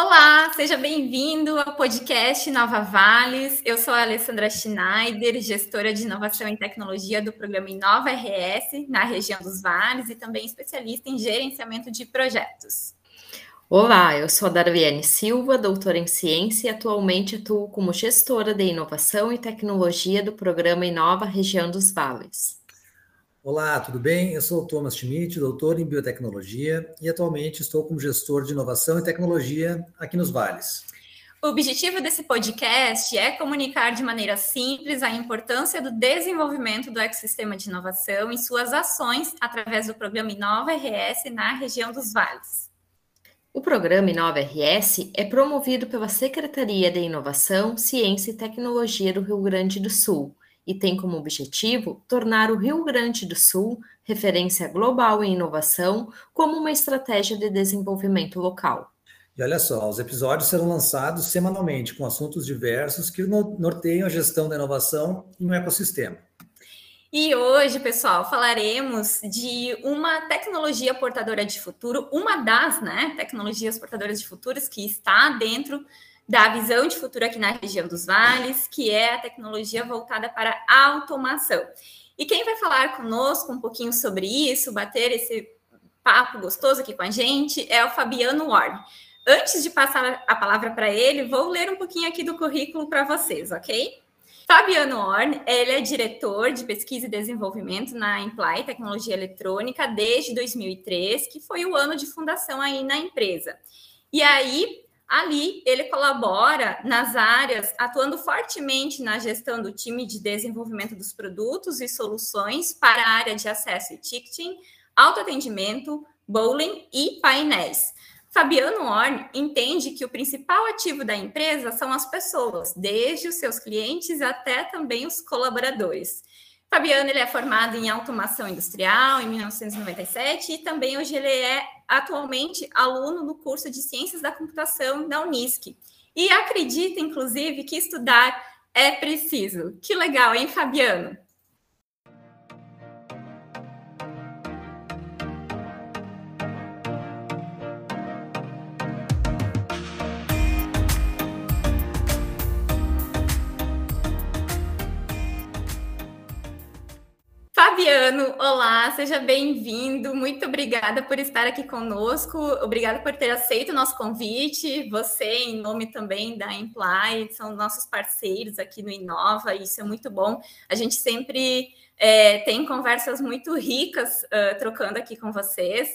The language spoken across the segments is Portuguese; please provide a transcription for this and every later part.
Olá, seja bem-vindo ao podcast Nova Vales. Eu sou a Alessandra Schneider, gestora de inovação e tecnologia do programa Inova RS na região dos Vales e também especialista em gerenciamento de projetos. Olá, eu sou a Darviane Silva, doutora em ciência e atualmente atuo como gestora de inovação e tecnologia do programa Inova Região dos Vales. Olá, tudo bem? Eu sou o Thomas Schmidt, doutor em biotecnologia e atualmente estou como gestor de inovação e tecnologia aqui nos Vales. O objetivo desse podcast é comunicar de maneira simples a importância do desenvolvimento do ecossistema de inovação e suas ações através do programa Inova RS na região dos Vales. O programa Inova RS é promovido pela Secretaria de Inovação, Ciência e Tecnologia do Rio Grande do Sul e tem como objetivo tornar o Rio Grande do Sul referência global em inovação como uma estratégia de desenvolvimento local. E olha só, os episódios serão lançados semanalmente com assuntos diversos que norteiam a gestão da inovação em um ecossistema. E hoje, pessoal, falaremos de uma tecnologia portadora de futuro, uma das né, tecnologias portadoras de futuros que está dentro da visão de futuro aqui na região dos vales, que é a tecnologia voltada para automação. E quem vai falar conosco um pouquinho sobre isso, bater esse papo gostoso aqui com a gente, é o Fabiano Warne. Antes de passar a palavra para ele, vou ler um pouquinho aqui do currículo para vocês, ok? Fabiano Horn, ele é diretor de pesquisa e desenvolvimento na Imply Tecnologia Eletrônica desde 2003, que foi o ano de fundação aí na empresa. E aí, Ali, ele colabora nas áreas, atuando fortemente na gestão do time de desenvolvimento dos produtos e soluções para a área de acesso e ticketing, autoatendimento, bowling e painéis. Fabiano Horn entende que o principal ativo da empresa são as pessoas, desde os seus clientes até também os colaboradores. Fabiano ele é formado em automação industrial em 1997 e também hoje ele é atualmente aluno no curso de Ciências da Computação da Unisc. E acredita, inclusive, que estudar é preciso. Que legal, hein, Fabiano? Fabiano, olá, seja bem-vindo. Muito obrigada por estar aqui conosco. Obrigada por ter aceito o nosso convite. Você, em nome também da Imply, são nossos parceiros aqui no Inova, isso é muito bom. A gente sempre é, tem conversas muito ricas uh, trocando aqui com vocês.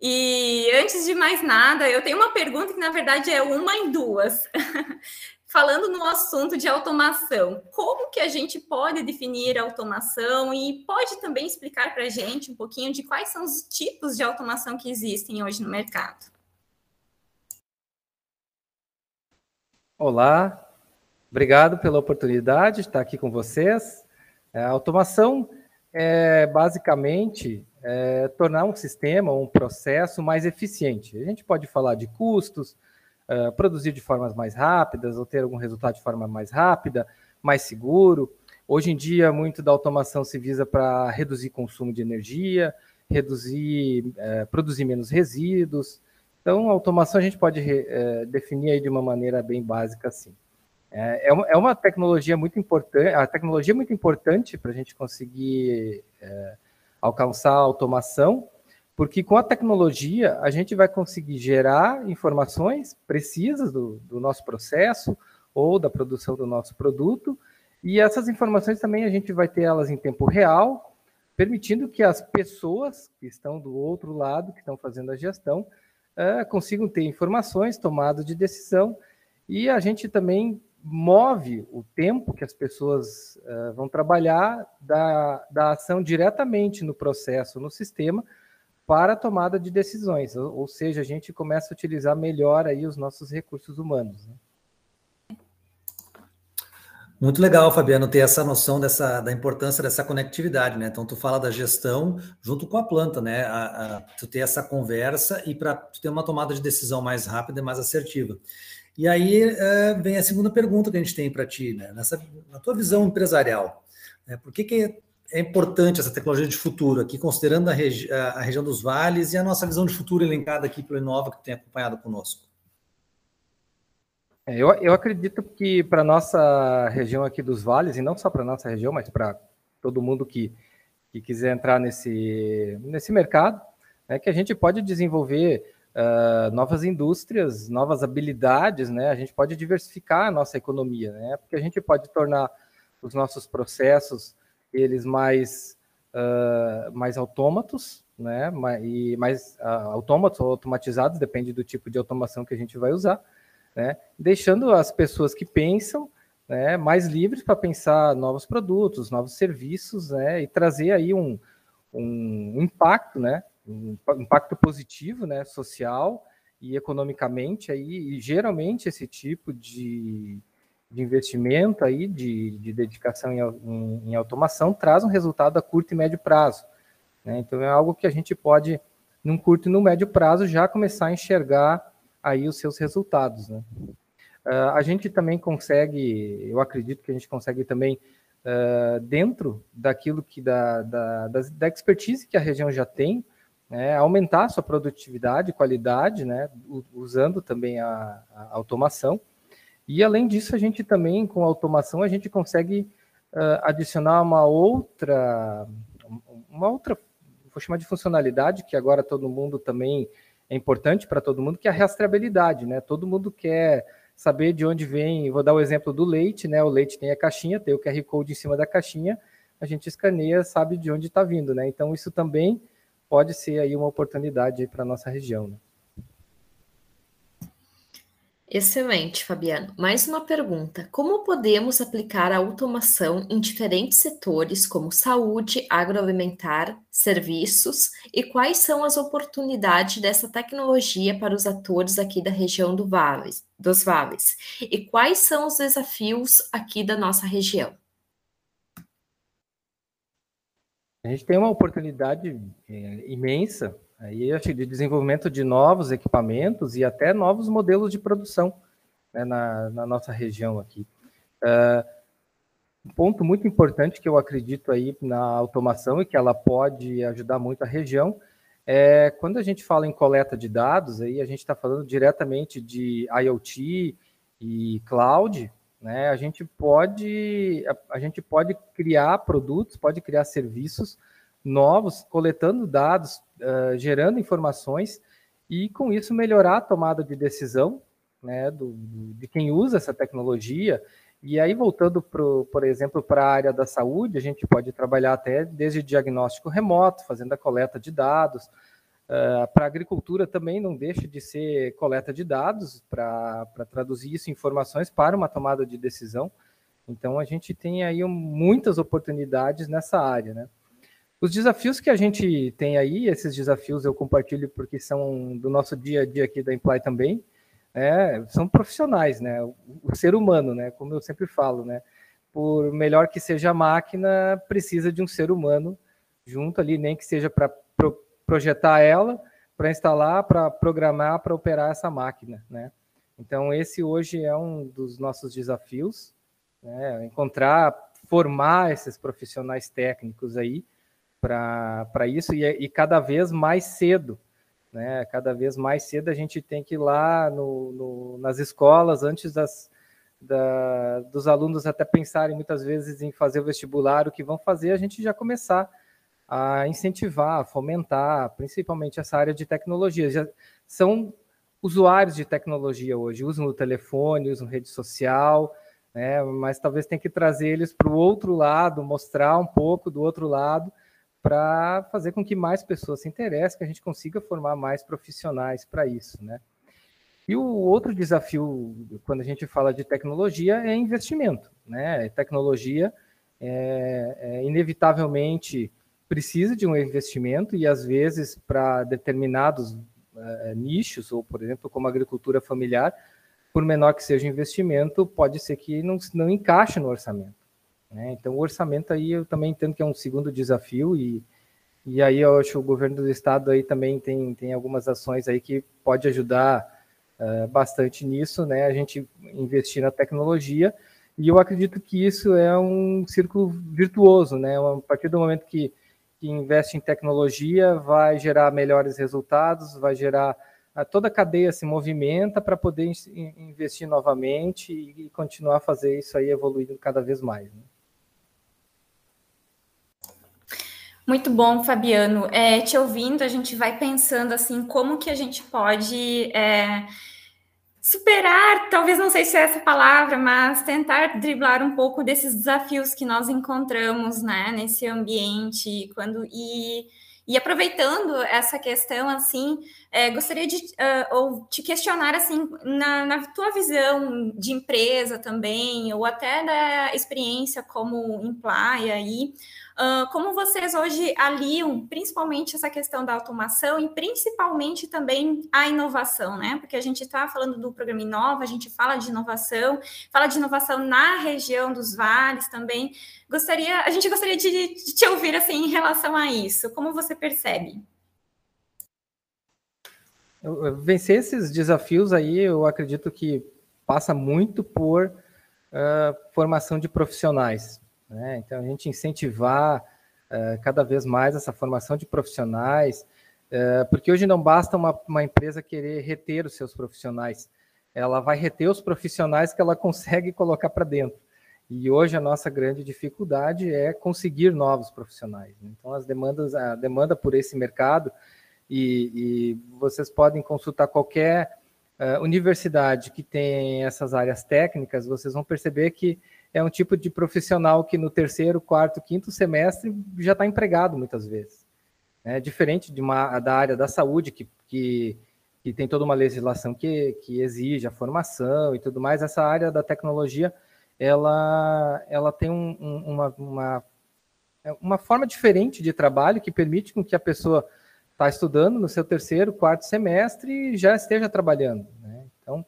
E antes de mais nada, eu tenho uma pergunta que, na verdade, é uma em duas. falando no assunto de automação, como que a gente pode definir automação e pode também explicar para a gente um pouquinho de quais são os tipos de automação que existem hoje no mercado? Olá, obrigado pela oportunidade de estar aqui com vocês. É, a automação é basicamente é, tornar um sistema, um processo mais eficiente. A gente pode falar de custos, uh, produzir de formas mais rápidas ou ter algum resultado de forma mais rápida, mais seguro. Hoje em dia, muito da automação se visa para reduzir consumo de energia, reduzir, uh, produzir menos resíduos. Então, a automação a gente pode uh, definir aí de uma maneira bem básica assim. É, é uma, é uma tecnologia muito importante, a tecnologia é muito importante para a gente conseguir alcançar a automação, porque com a tecnologia a gente vai conseguir gerar informações precisas do, do, nosso processo ou da produção do nosso produto, e essas informações também a gente vai ter elas em tempo real, permitindo que as pessoas que estão do outro lado, que estão fazendo a gestão, uh, consigam ter informações, tomada de decisão, e a gente também move o tempo que as pessoas uh, vão trabalhar da, da ação diretamente no processo, no sistema, para a tomada de decisões, ou, seja, a gente começa a utilizar melhor aí os nossos recursos humanos. Né? Muito legal, Fabiano, ter essa noção dessa, da importância dessa conectividade, né? Então, tu fala da gestão junto com a planta, né? A, a, tu ter essa conversa e para tu ter uma tomada de decisão mais rápida e mais assertiva. E aí é, vem a segunda pergunta que a gente tem para ti, né? Nessa, na tua visão empresarial, né? por que, que é importante essa tecnologia de futuro aqui, considerando a, regi a, região dos vales e a nossa visão de futuro elencada aqui pelo Inova, que tem acompanhado conosco? É, eu, eu acredito que para nossa região aqui dos vales, e não só para nossa região, mas para todo mundo que, que quiser entrar nesse, nesse mercado, né, que a gente pode desenvolver uh, novas indústrias, novas habilidades, né? A gente pode diversificar a nossa economia, né? Porque a gente pode tornar os nossos processos eles mais uh, mais autômatos, né? E mais uh, autômatos ou automatizados, depende do tipo de automação que a gente vai usar né? deixando as pessoas que pensam né, mais livres para pensar novos produtos, novos serviços, né, e trazer aí um, um impacto, né, um impacto positivo, né, social e economicamente aí, e geralmente esse tipo de, de investimento aí, de, de dedicação em, em, em, automação, traz um resultado a curto e médio prazo. Né? Então é algo que a gente pode, num curto e no médio prazo, já começar a enxergar aí os seus resultados. Né? Uh, a gente também consegue, eu acredito que a gente consegue também, uh, dentro daquilo que da, da, da, expertise que a região já tem, né, aumentar a sua produtividade, qualidade, né, usando também a, a, automação. E além disso, a gente também, com a automação, a gente consegue uh, adicionar uma outra, uma outra, vou chamar de funcionalidade, que agora todo mundo também é importante para todo mundo, que é a rastreabilidade, né? Todo mundo quer saber de onde vem, vou dar o exemplo do leite, né? O leite tem a caixinha, tem o QR Code em cima da caixinha, a gente escaneia, sabe de onde está vindo, né? Então isso também pode ser aí uma oportunidade para a nossa região. Né? Excelente, Fabiano. Mais uma pergunta: como podemos aplicar a automação em diferentes setores, como saúde, agroalimentar, serviços, e quais são as oportunidades dessa tecnologia para os atores aqui da região do vales, dos vales? E quais são os desafios aqui da nossa região? A gente tem uma oportunidade é, imensa Aí acho de desenvolvimento de novos equipamentos e até novos modelos de produção né, na, na, nossa região aqui. Uh, um ponto muito importante que eu acredito aí na automação e que ela pode ajudar muito a região é quando a gente fala em coleta de dados, aí a gente está falando diretamente de IoT e cloud, né? A gente pode a, a gente pode criar produtos, pode criar serviços novos, coletando dados, uh, gerando informações e com isso melhorar a tomada de decisão né, do, de quem usa essa tecnologia. E aí, voltando, pro, por exemplo, para a área da saúde, a gente pode trabalhar até desde diagnóstico remoto, fazendo a coleta de dados. Uh, para a agricultura também não deixa de ser coleta de dados para traduzir isso em informações para uma tomada de decisão. Então, a gente tem aí muitas oportunidades nessa área, né? Os desafios que a gente tem aí, esses desafios eu compartilho porque são do nosso dia a dia aqui da Imply também, né, são profissionais, né, o, o, ser humano, né, como eu sempre falo, né, por melhor que seja a máquina, precisa de um ser humano junto ali, nem que seja para pro, projetar ela, para instalar, para programar, para operar essa máquina, né. Então esse hoje é um dos nossos desafios, né, encontrar, formar esses profissionais técnicos aí, para isso e, e, cada vez mais cedo. Né? Cada vez mais cedo a gente tem que ir lá no, no, nas escolas, antes das, da, dos alunos até pensarem muitas vezes em fazer o vestibular, o que vão fazer, a gente já começar a incentivar, a fomentar, principalmente essa área de tecnologia. Já são usuários de tecnologia hoje, usam o telefone, usam rede social, né? mas talvez tem que trazer eles para o outro lado, mostrar um pouco do outro lado, para fazer com que mais pessoas se interessem, que a gente consiga formar mais profissionais para isso, né? E o outro desafio, quando a gente fala de tecnologia, é investimento, né? Tecnologia é, é, inevitavelmente precisa de um investimento e às vezes para determinados é, nichos, ou por exemplo, como agricultura familiar, por menor que seja o investimento, pode ser que não, não encaixe no orçamento. Né? Então, o orçamento aí eu também entendo que é um segundo desafio e, e aí eu acho que o governo do estado aí também tem, tem algumas ações aí que pode ajudar uh, bastante nisso, né? A gente investir na tecnologia e eu acredito que isso é um círculo virtuoso, né? A partir do momento que, que investe em tecnologia, vai gerar melhores resultados, vai gerar a, toda a cadeia se movimenta para poder investir novamente e, continuar a fazer isso aí evoluindo cada vez mais. Né? Muito bom, Fabiano. É, te ouvindo, a gente vai pensando assim, como que a gente pode é, superar, talvez não sei se é essa palavra, mas tentar driblar um pouco desses desafios que nós encontramos, né, nesse ambiente, quando e e aproveitando essa questão, assim, é, gostaria de uh, ou te questionar, assim, na, na, tua visão de empresa também, ou até da experiência como employee aí, Uh, como vocês hoje aliam principalmente essa questão da automação e principalmente também a inovação, né? Porque a gente está falando do programa Inova, a gente fala de inovação, fala de inovação na região dos vales também. Gostaria, a gente gostaria de, de te ouvir assim em relação a isso. Como você percebe? Vencer esses desafios aí, eu acredito que passa muito por uh, formação de profissionais né? Então, a gente incentivar uh, cada vez mais essa formação de profissionais, uh, porque hoje não basta uma, uma empresa querer reter os seus profissionais, ela vai reter os profissionais que ela consegue colocar para dentro. E hoje a nossa grande dificuldade é conseguir novos profissionais. Então, as demandas, a demanda por esse mercado, e, e vocês podem consultar qualquer uh, universidade que tem essas áreas técnicas, vocês vão perceber que é um tipo de profissional que no terceiro, quarto, quinto semestre já está empregado muitas vezes. É diferente de uma, da área da saúde, que, que, que tem toda uma legislação que, que exige a formação e tudo mais, essa área da tecnologia ela, ela tem um, um, uma, uma, é uma forma diferente de trabalho que permite com que a pessoa está estudando no seu terceiro, quarto semestre e já esteja trabalhando. Né? Então,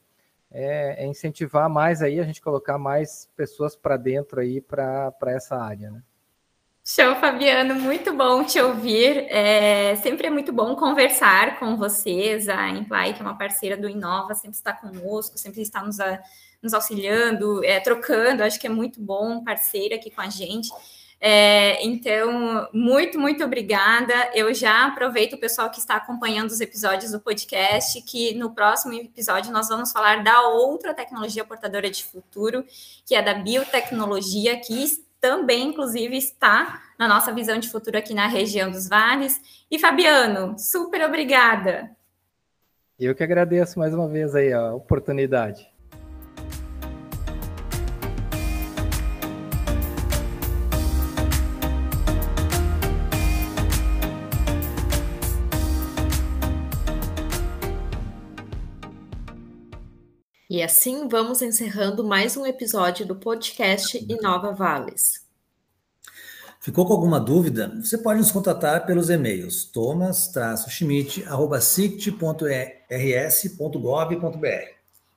é, é, incentivar mais aí, a gente colocar mais pessoas para dentro aí para essa área, né? Show, Fabiano, muito bom te ouvir. É, sempre é muito bom conversar com vocês. A Imply, que é uma parceira do Inova, sempre está conosco, sempre está nos, a, nos auxiliando, é, trocando. Acho que é muito bom, parceira aqui com a gente. É, então, muito, muito obrigada. Eu já aproveito o pessoal que está acompanhando os episódios do podcast, que no próximo episódio nós vamos falar da outra tecnologia portadora de futuro, que é da biotecnologia, que também, inclusive, está na nossa visão de futuro aqui na região dos vales. E Fabiano, super obrigada. Eu que agradeço mais uma vez aí a oportunidade. E assim vamos encerrando mais um episódio do podcast Inova Vales. Ficou com alguma dúvida? Você pode nos contatar pelos e-mails thomas-schmidt.rs.gov.br.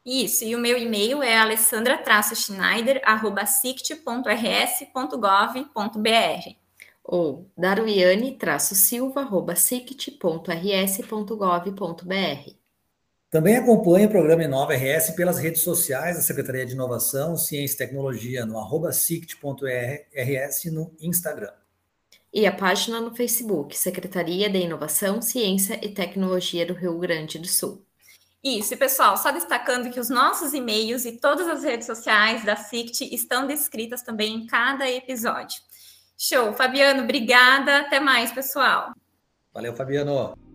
Isso, e o meu e-mail é alessandra-schneider.sict.rs.gov.br. Ou daruiane-silva.sict.rs.gov.br. Também acompanhe o programa Inova RS pelas redes sociais da Secretaria de Inovação, Ciência e Tecnologia no arroba sict.rs no Instagram. E a página no Facebook, Secretaria de Inovação, Ciência e Tecnologia do Rio Grande do Sul. Isso, e pessoal, só destacando que os nossos e-mails e todas as redes sociais da SICT estão descritas também em cada episódio. Show! Fabiano, obrigada. Até mais, pessoal. Valeu, Fabiano.